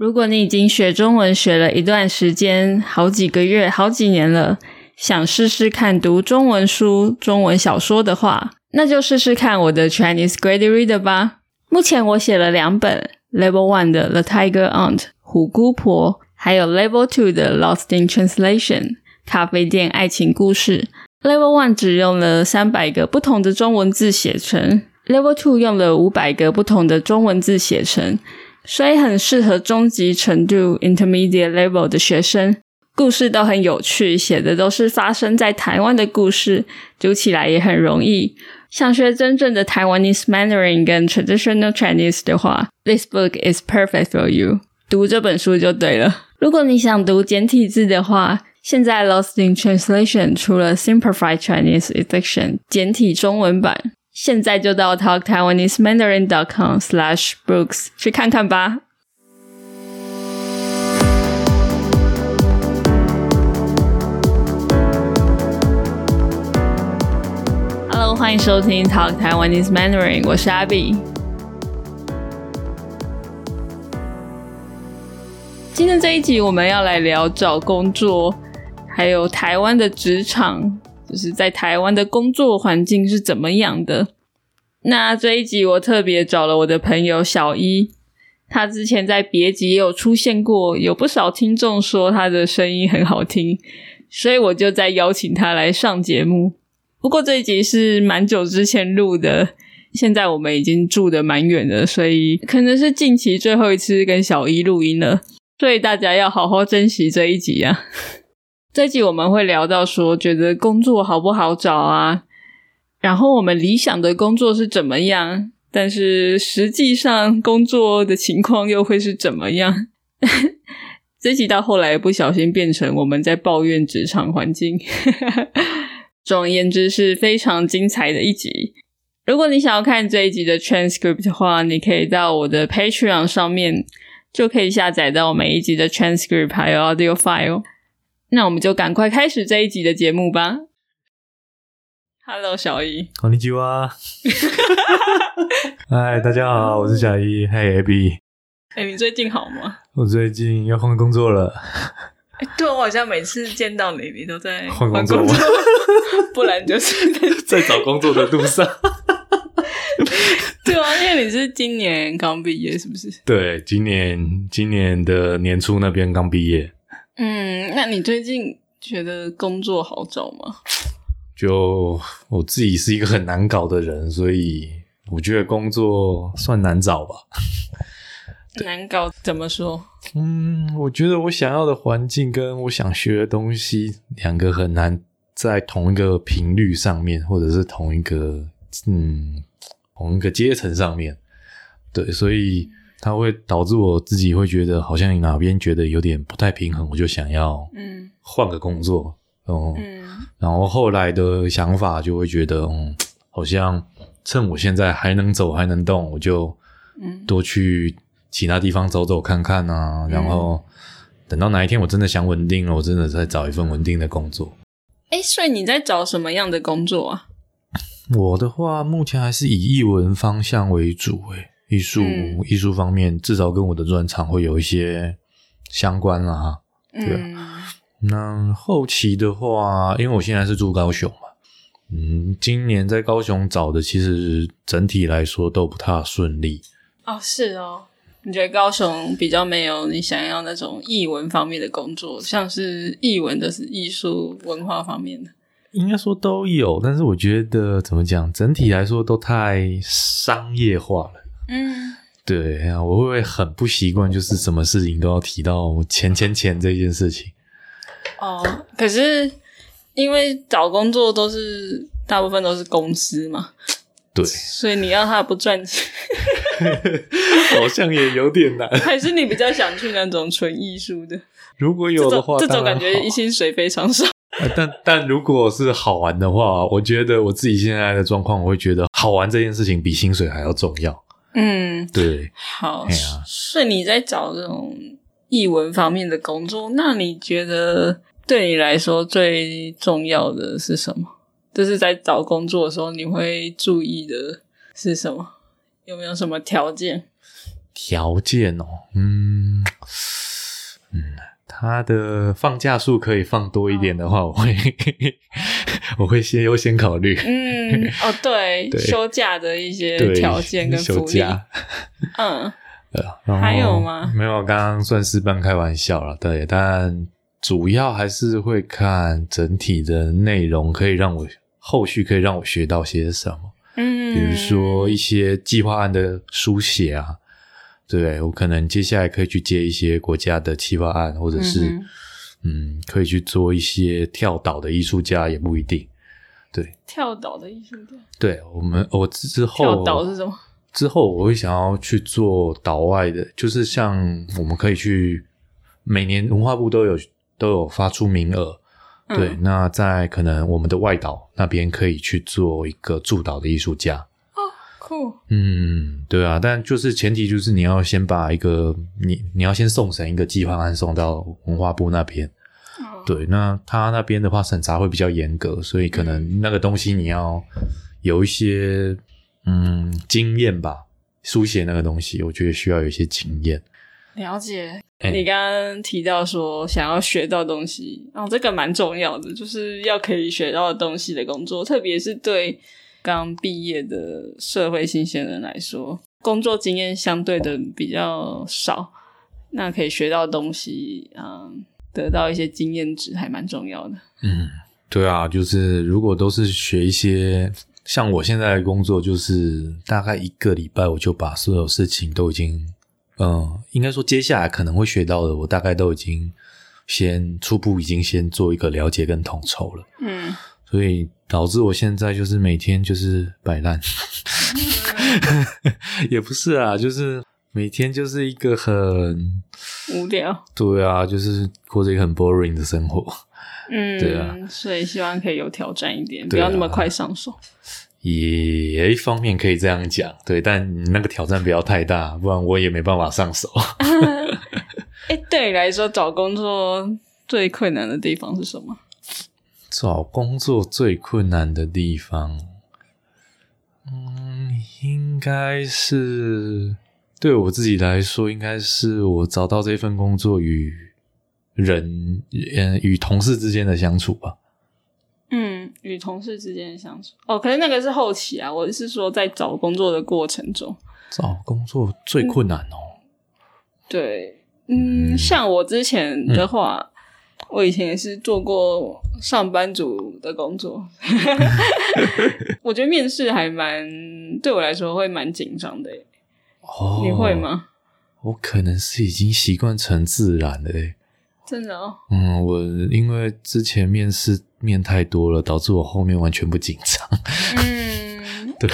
如果你已经学中文学了一段时间，好几个月、好几年了，想试试看读中文书、中文小说的话，那就试试看我的 Chinese Grade Reader 吧。目前我写了两本，Level One 的《The Tiger Aunt》虎姑婆，还有 Level Two 的《Lost in Translation》咖啡店爱情故事。Level One 只用了三百个不同的中文字写成，Level Two 用了五百个不同的中文字写成。所以很适合中级程度 （intermediate level） 的学生，故事都很有趣，写的都是发生在台湾的故事，读起来也很容易。想学真正的台湾 ese Mandarin 跟 traditional Chinese 的话，this book is perfect for you。读这本书就对了。如果你想读简体字的话，现在 Lost in Translation 出了 Simplified Chinese Edition 简体中文版。现在就到 talk taiwanese mandarin dot com slash books 去看看吧。Hello，欢迎收听 Talk Taiwanese Mandarin，我是 Abby。今天这一集我们要来聊找工作，还有台湾的职场。就是在台湾的工作环境是怎么样的？那这一集我特别找了我的朋友小一，他之前在别集也有出现过，有不少听众说他的声音很好听，所以我就再邀请他来上节目。不过这一集是蛮久之前录的，现在我们已经住的蛮远的，所以可能是近期最后一次跟小一录音了，所以大家要好好珍惜这一集啊。这集我们会聊到说，觉得工作好不好找啊？然后我们理想的工作是怎么样？但是实际上工作的情况又会是怎么样？这集到后来不小心变成我们在抱怨职场环境。总而言之，是非常精彩的一集。如果你想要看这一集的 transcript 的话，你可以到我的 Patreon 上面，就可以下载到每一集的 transcript 还有 audio file。那我们就赶快开始这一集的节目吧。Hello，小一，こんにちは。嗨，大家好，我是小一。Hey Abby，哎，你最近好吗？我最近要换工作了。哎，对我好像每次见到你，你都在换工作，不然就是在找工作的路上。对啊，因为你是今年刚毕业，是不是？对，今年今年的年初那边刚毕业。嗯，那你最近觉得工作好找吗？ 就我自己是一个很难搞的人，所以我觉得工作算难找吧。难搞怎么说？嗯，我觉得我想要的环境跟我想学的东西，两个很难在同一个频率上面，或者是同一个嗯同一个阶层上面。对，所以。它会导致我自己会觉得好像哪边觉得有点不太平衡，我就想要嗯换个工作哦，然后后来的想法就会觉得嗯，好像趁我现在还能走还能动，我就嗯多去其他地方走走看看啊，然后等到哪一天我真的想稳定了，我真的再找一份稳定的工作。哎，所以你在找什么样的工作啊？我的话，目前还是以译文方向为主，哎。艺术艺术方面，至少跟我的专长会有一些相关啦。对，那后期的话，因为我现在是住高雄嘛，嗯，今年在高雄找的，其实整体来说都不太顺利。哦，是哦，你觉得高雄比较没有你想要那种译文方面的工作，像是译文的是艺术文化方面的，应该说都有，但是我觉得怎么讲，整体来说都太商业化了。嗯，对啊，我会很不习惯，就是什么事情都要提到钱钱钱这件事情。哦，可是因为找工作都是大部分都是公司嘛，对，所以你要他不赚钱，好像也有点难。还是你比较想去那种纯艺术的？如果有的话，这种感觉薪水非常少。但但如果是好玩的话，我觉得我自己现在的状况，我会觉得好玩这件事情比薪水还要重要。嗯，对，好，所以你在找这种译文方面的工作，那你觉得对你来说最重要的是什么？就是在找工作的时候，你会注意的是什么？有没有什么条件？条件哦，嗯，他的放假数可以放多一点的话，我会我会先优先考虑。嗯，哦，对，对休假的一些对，条件跟福利，休假。嗯，还有吗没有，刚刚算是半开玩笑了。对，但主要还是会看整体的内容，可以让我后续可以让我学到些什么。嗯，比如说一些计划案的书写啊，对？我可能接下来可以去接一些国家的计划案，或者是嗯嗯可以去做一些跳岛的艺术家，也不一定。对，跳岛的艺术家，对我们我之后跳岛是什么？之后我会想要去做岛外的，就是像我们可以去每年文化部都有都有发出名额，嗯。对，那在可能我们的外岛那边可以去做一个驻岛的艺术家，酷，嗯，对啊，但就是前提就是你要先把一个你你要先送审一个计划案送到文化部那边，哦。对，那他那边的话审查会比较严格，所以可能那个东西你要有一些嗯经验吧，书写那个东西，我觉得需要有一些经验。了解。哎你刚刚提到说想要学到东西，哦，这个蛮重要的，就是要可以学到东西的工作，特别是对刚毕业的社会新鲜人来说，工作经验相对的比较少，那可以学到东西，嗯，得到一些经验值，还蛮重要的。嗯，对啊，就是如果都是学一些，像我现在的工作，就是大概一个礼拜我就把所有事情都已经，嗯，应该说接下来可能会学到的，我大概都已经先初步已经先做一个了解跟统筹了，嗯，所以导致我现在就是每天就是摆烂，也不是啊，就是每天就是一个很，无聊，对啊，就是过着一个很 boring 的生活。嗯，对啊，所以希望可以有挑战一点，不要那么快上手。也一方面可以这样讲，对，但你那个挑战不要太大，不然我也没办法上手。哎，对你来说，找工作最困难的地方是什么？找工作最困难的地方，嗯，应该是对我自己来说，应该是我找到这份工作与人，嗯，与同事之间的相处吧。嗯，与同事之间的相处。哦，可是那个是后期啊，我是说在找工作的过程中。找工作最困难哦，对，嗯，像我之前的话，我以前也是做过上班族的工作，我觉得面试还蛮对我来说会蛮紧张的耶。哦，你会？吗？我可能是已经习惯成自然了诶。真的哦，嗯，我因为之前面试面太多了，导致我后面完全不紧张。嗯，对，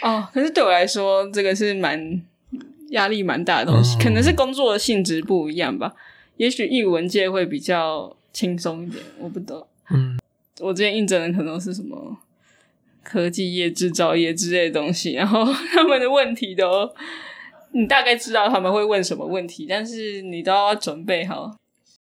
哦，可是对我来说，这个是蛮压力蛮大的东西，嗯可能是工作的性质不一样吧。也许译文界会比较轻松一点，我不懂。嗯，我之前应征的可能是什么科技业、制造业之类的东西，然后 他们的问题都，你大概知道他们会问什么问题，但是你都要准备好。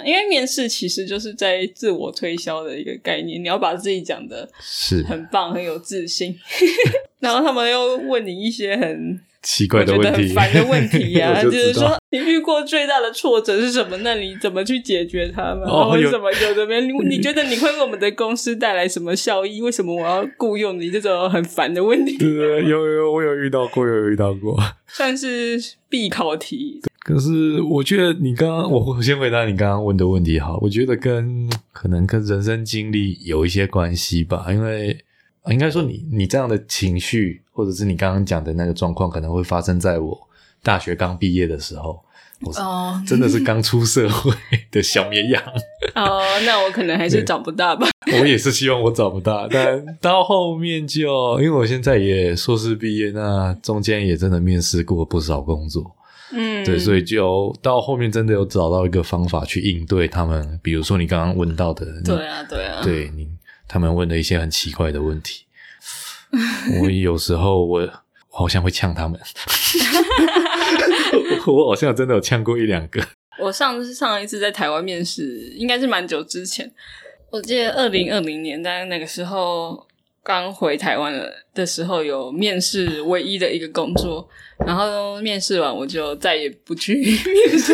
因为面试其实就是在自我推销的一个概念，你要把自己讲的是很棒，很有自信，然后他们又问你一些很奇怪的问题，很烦的问题呀、我就就是说你遇过最大的挫折是什么？那你怎么去解决它们？哦然后什么有的没？你你觉得你会为我们的公司带来什么效益？为什么我要雇佣你？这种很烦的问题，对，有有我有遇到过，有遇到过。算是必考题。可是我觉得你刚刚，我我先回答你刚刚问的问题哈。我觉得跟可能跟人生经历有一些关系吧，因为呃应该说你你这样的情绪，或者是你刚刚讲的那个状况，可能会发生在我大学刚毕业的时候。我是哦真的是刚出社会的小绵羊，哦，那我可能还是对长不大吧。我也是希望我找不大，但到后面就因为我现在也硕士毕业，那中间也真的面试过不少工作，嗯，对，所以就到后面真的有找到一个方法去应对他们，比如说你刚刚问到的，你对啊，对啊，对你他们问的一些很奇怪的问题，我有时候我我好像会呛他们，我好像真的有呛过一两个，我上次上一次在台湾面试，应该是蛮久之前。我记得二零二零年，但那个时候刚回台湾的的时候，有面试唯一的一个工作，然后面试完我就再也不去面试。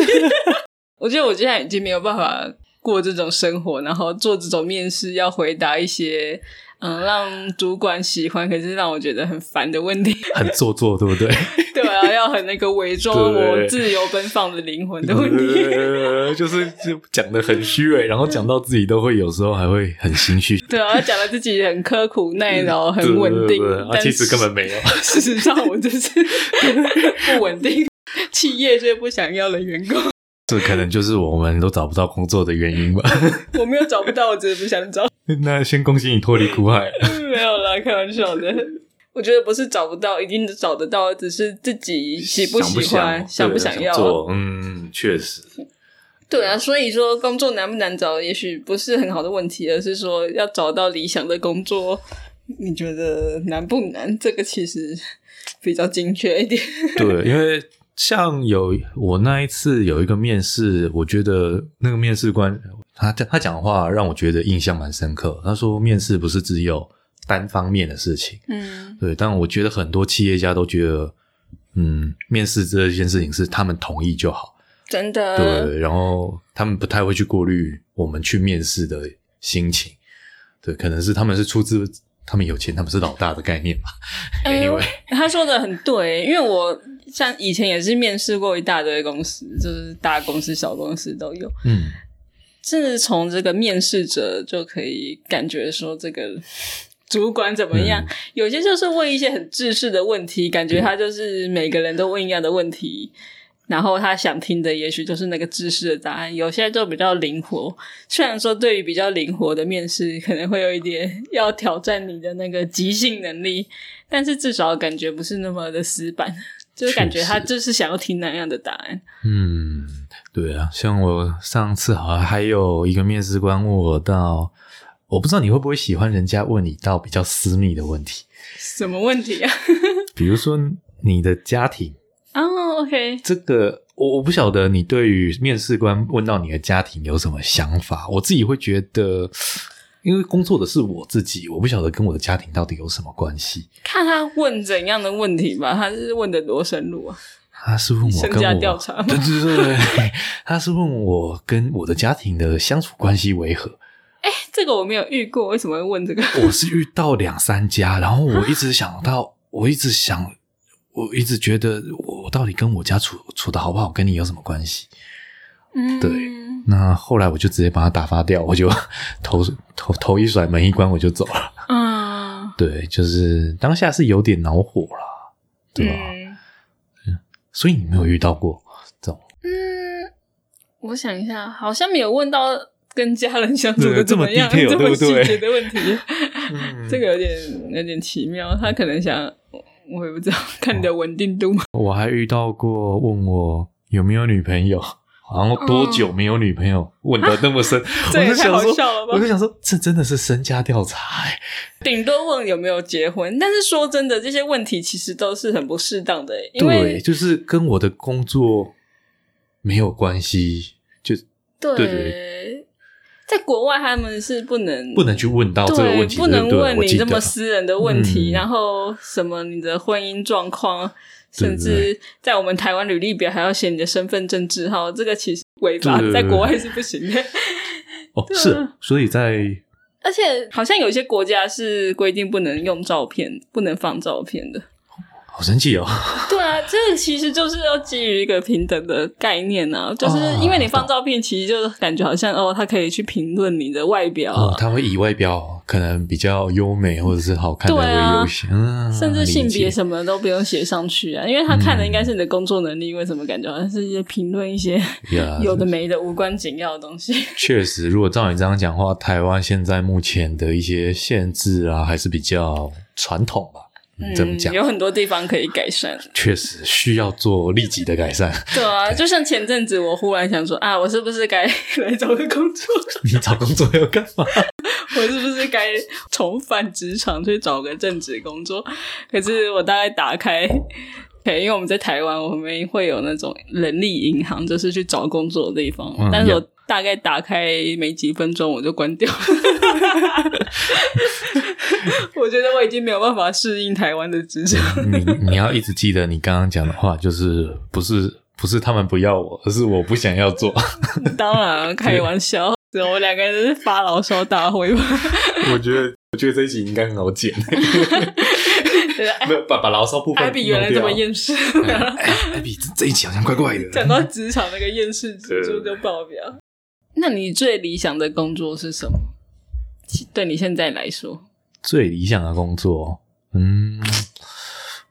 我觉得我现在已经没有办法过这种生活，然后做这种面试，要回答一些嗯让主管喜欢，可是让我觉得很烦的问题。很做作，对不对？对啊，要很那个伪装我自由奔放的灵魂的问题。呃，就是就讲的很虚伪，然后讲到自己都会有时候还会很心虚，对啊，讲的自己很刻苦耐劳、很稳定但其实根本没有。事实上我就是 不稳定，企业最不想要的员工。这可能就是我们都找不到工作的原因吧。我没有找不到，我只是不想找。那先恭喜你脱离苦海。没有啦，开玩笑的。我觉得不是找不到，一定找得到，只是自己喜不喜欢、想不想要。做？嗯，确实。对啊，所以说工作难不难找，也许不是很好的问题，而是说要找到理想的工作，你觉得难不难？这个其实比较精确一点。对，因为像有我那一次有一个面试，我觉得那个面试官他他讲的话让我觉得印象蛮深刻。他说面试不是只有单方面的事情，嗯对，但我觉得很多企业家都觉得，嗯，面试这件事情是他们同意就好，真的。对，然后他们不太会去过滤我们去面试的心情，对，可能是他们是出自他们有钱，他们是老大的概念吧。哎 呦 anyway，他说的很对，因为我像以前也是面试过一大堆公司，就是大公司、小公司都有。嗯，甚至从这个面试者就可以感觉说这个主管怎么样。嗯有些就是问一些很制式的问题，感觉他就是每个人都问一样的问题，然后他想听的也许就是那个知识的答案。有些就比较灵活，虽然说对于比较灵活的面试，可能会有一点要挑战你的那个即兴能力，但是至少感觉不是那么的死板。就是感觉他就是想要听那样的答案，嗯，对啊，像我上次好像还有一个面试官问我到，我不知道你会不会喜欢人家问你到比较私密的问题，什么问题啊？比如说你的家庭，哦、o k 这个我我不晓得你对于面试官问到你的家庭有什么想法，我自己会觉得。因为工作的是我自己，我不晓得跟我的家庭到底有什么关系。看他问怎样的问题吧，他是问的多深入啊？他是问我跟我调查吗对对对对，他是问我跟我的家庭的相处关系为何。哎这个我没有遇过，为什么会问这个？我是遇到两三家，然后我一直想到，我一直想，我一直觉得我到底跟我家处处的好不好，跟你有什么关系？嗯，对那后来我就直接把他打发掉，我就头头头一甩，门一关，我就走了。嗯，对，就是当下是有点恼火了，对吧？嗯所以你没有遇到过这种嗯，我想一下，好像没有问到跟家人相处的怎么样，这么 detail，这么细节的问题，嗯 这个有点有点奇妙。他可能想，我也不知道，看你的稳定度嘛。我还遇到过问我有没有女朋友，然后多久没有女朋友，问的那么深，我就想说，我就想说，这真的是身家调查、欸，顶多问有没有结婚，但是说真的，这些问题其实都是很不适当的，因对，为就是跟我的工作没有关系，就对对对在国外他们是不能不能去问到这个问题，不能问你这么私人的问题，嗯。然后什么你的婚姻状况，甚至在我们台湾履历表还要写你的身份证字号，这个其实违法，在国外是不行的。哦，是，所以在而且好像有些国家是规定不能用照片，不能放照片的。好生气哦，对啊，这其实就是要基于一个平等的概念啊，就是因为你放照片，其实就感觉好像哦，他可以去评论你的外表，哦，他会以外表可能比较优美或者是好看的优先，啊甚至性别什么都不用写上去啊，因为他看的应该是你的工作能力，为什么感觉好像是一些评论一些 有的没的无关紧要的东西？确实，如果照你这样讲话，台湾现在目前的一些限制啊，还是比较传统吧。嗯，这么讲，有很多地方可以改善。确实需要做立即的改善。对啊，就像前阵子我忽然想说啊，我是不是该来找个工作？你找工作要干嘛？我是不是该重返职场去找个正职工作？可是我大概打开，因为我们在台湾，我们会有那种人力银行，就是去找工作的地方。嗯但是我呀大概打开没几分钟，我就关掉了。我觉得我已经没有办法适应台湾的职场。你你要一直记得你刚刚讲的话，就是不是不是他们不要我，而是我不想要做。当然开玩笑，我们两个人是发牢骚大会吧？我觉得，我觉得这一集应该很好剪。没有把把牢骚部分。艾比原来这么厌世。艾比这一集好像怪怪的。讲到职场那个厌世指数就爆表。那你最理想的工作是什么？对你现在来说，最理想的工作，嗯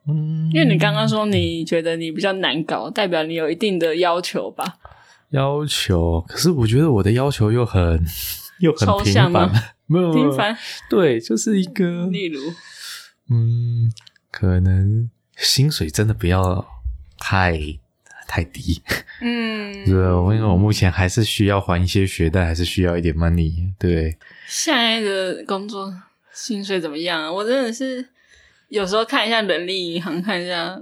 嗯，因为你刚刚说你觉得你比较难搞，代表你有一定的要求吧？要求，可是我觉得我的要求又很又很平凡，没有平凡，对，就是一个，例如。嗯，可能薪水真的不要太太低。嗯，是，因为我目前还是需要还一些学贷，还是需要一点 money。对，现在的工作薪水怎么样啊？我真的是有时候看一下人力银行，看一下。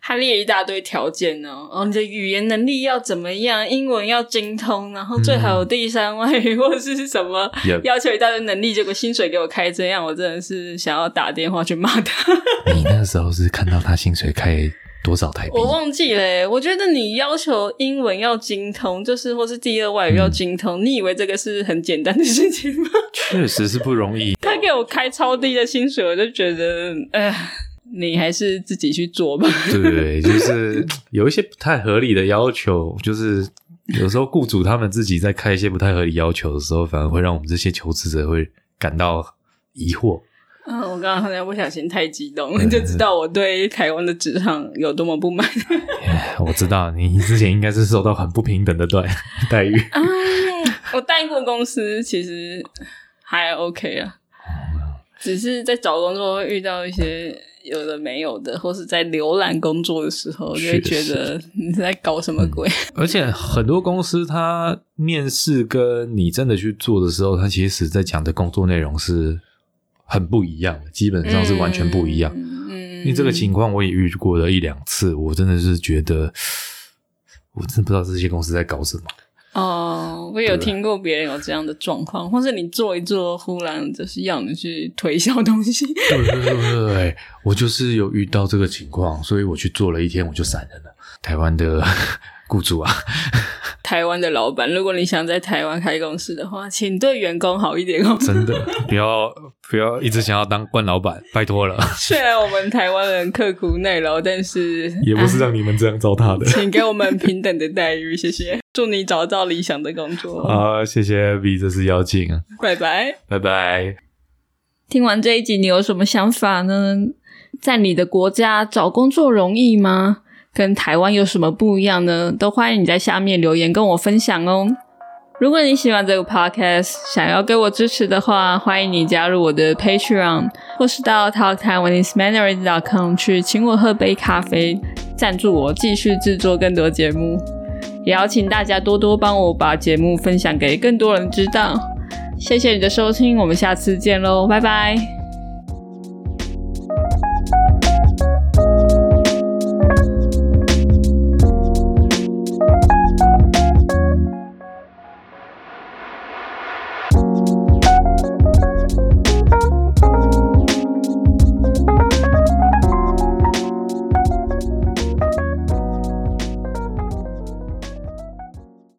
他列一大堆条件哦，哦，你的语言能力要怎么样？英文要精通，然后最好有第三外语或者是什么，要求一大堆能力，结果薪水给我开这样，我真的是想要打电话去骂他。你那时候是看到他薪水开多少台币？我忘记了。我觉得你要求英文要精通，就是或是第二外语要精通，你以为这个是很简单的事情吗？确实是不容易。他给我开超低的薪水，我就觉得，哎。你还是自己去做吧。对，就是有一些不太合理的要求，就是有时候雇主他们自己在开一些不太合理要求的时候，反而会让我们这些求职者会感到疑惑。刚刚好像不小心太激动，就知道我对台湾的职场有多么不满。我知道你之前应该是受到很不平等的待 待遇。嗯，我待过公司，其实还 OK 啊，只是在找工作会遇到一些。有的没有的，或是在浏览工作的时候，就会觉得你在搞什么鬼。而且很多公司，他面试跟你真的去做的时候，他其实在讲的工作内容是很不一样，基本上是完全不一样。嗯，因为这个情况我也遇过了一两次，我真的是觉得，我真的不知道这些公司在搞什么。哦，我有听过别人有这样的状况，或是你做一做，忽然就是要你去推销东西。对对对对，我就是有遇到这个情况，所以我去做了一天，我就散人了。台湾的。雇主啊，台湾的老板，如果你想在台湾开公司的话，请对员工好一点哦。真的，不要不要一直想要当官老板，拜托了。虽然我们台湾人刻苦耐劳，但是也不是让你们这样糟蹋的。请给我们平等的待遇，谢谢。祝你找到理想的工作。好，谢谢 V，这是邀请。拜拜，拜拜。听完这一集，你有什么想法呢？在你的国家找工作容易吗？跟台湾有什么不一样呢？都欢迎你在下面留言跟我分享哦。如果你喜欢这个 podcast，想要给我支持的话，欢迎你加入我的 Patreon，或是到 talktaiwanesemandarin.com 去请我喝杯咖啡，赞助我继续制作更多节目。也邀请大家多多帮我把节目分享给更多人知道。谢谢你的收听，我们下次见喽，拜拜。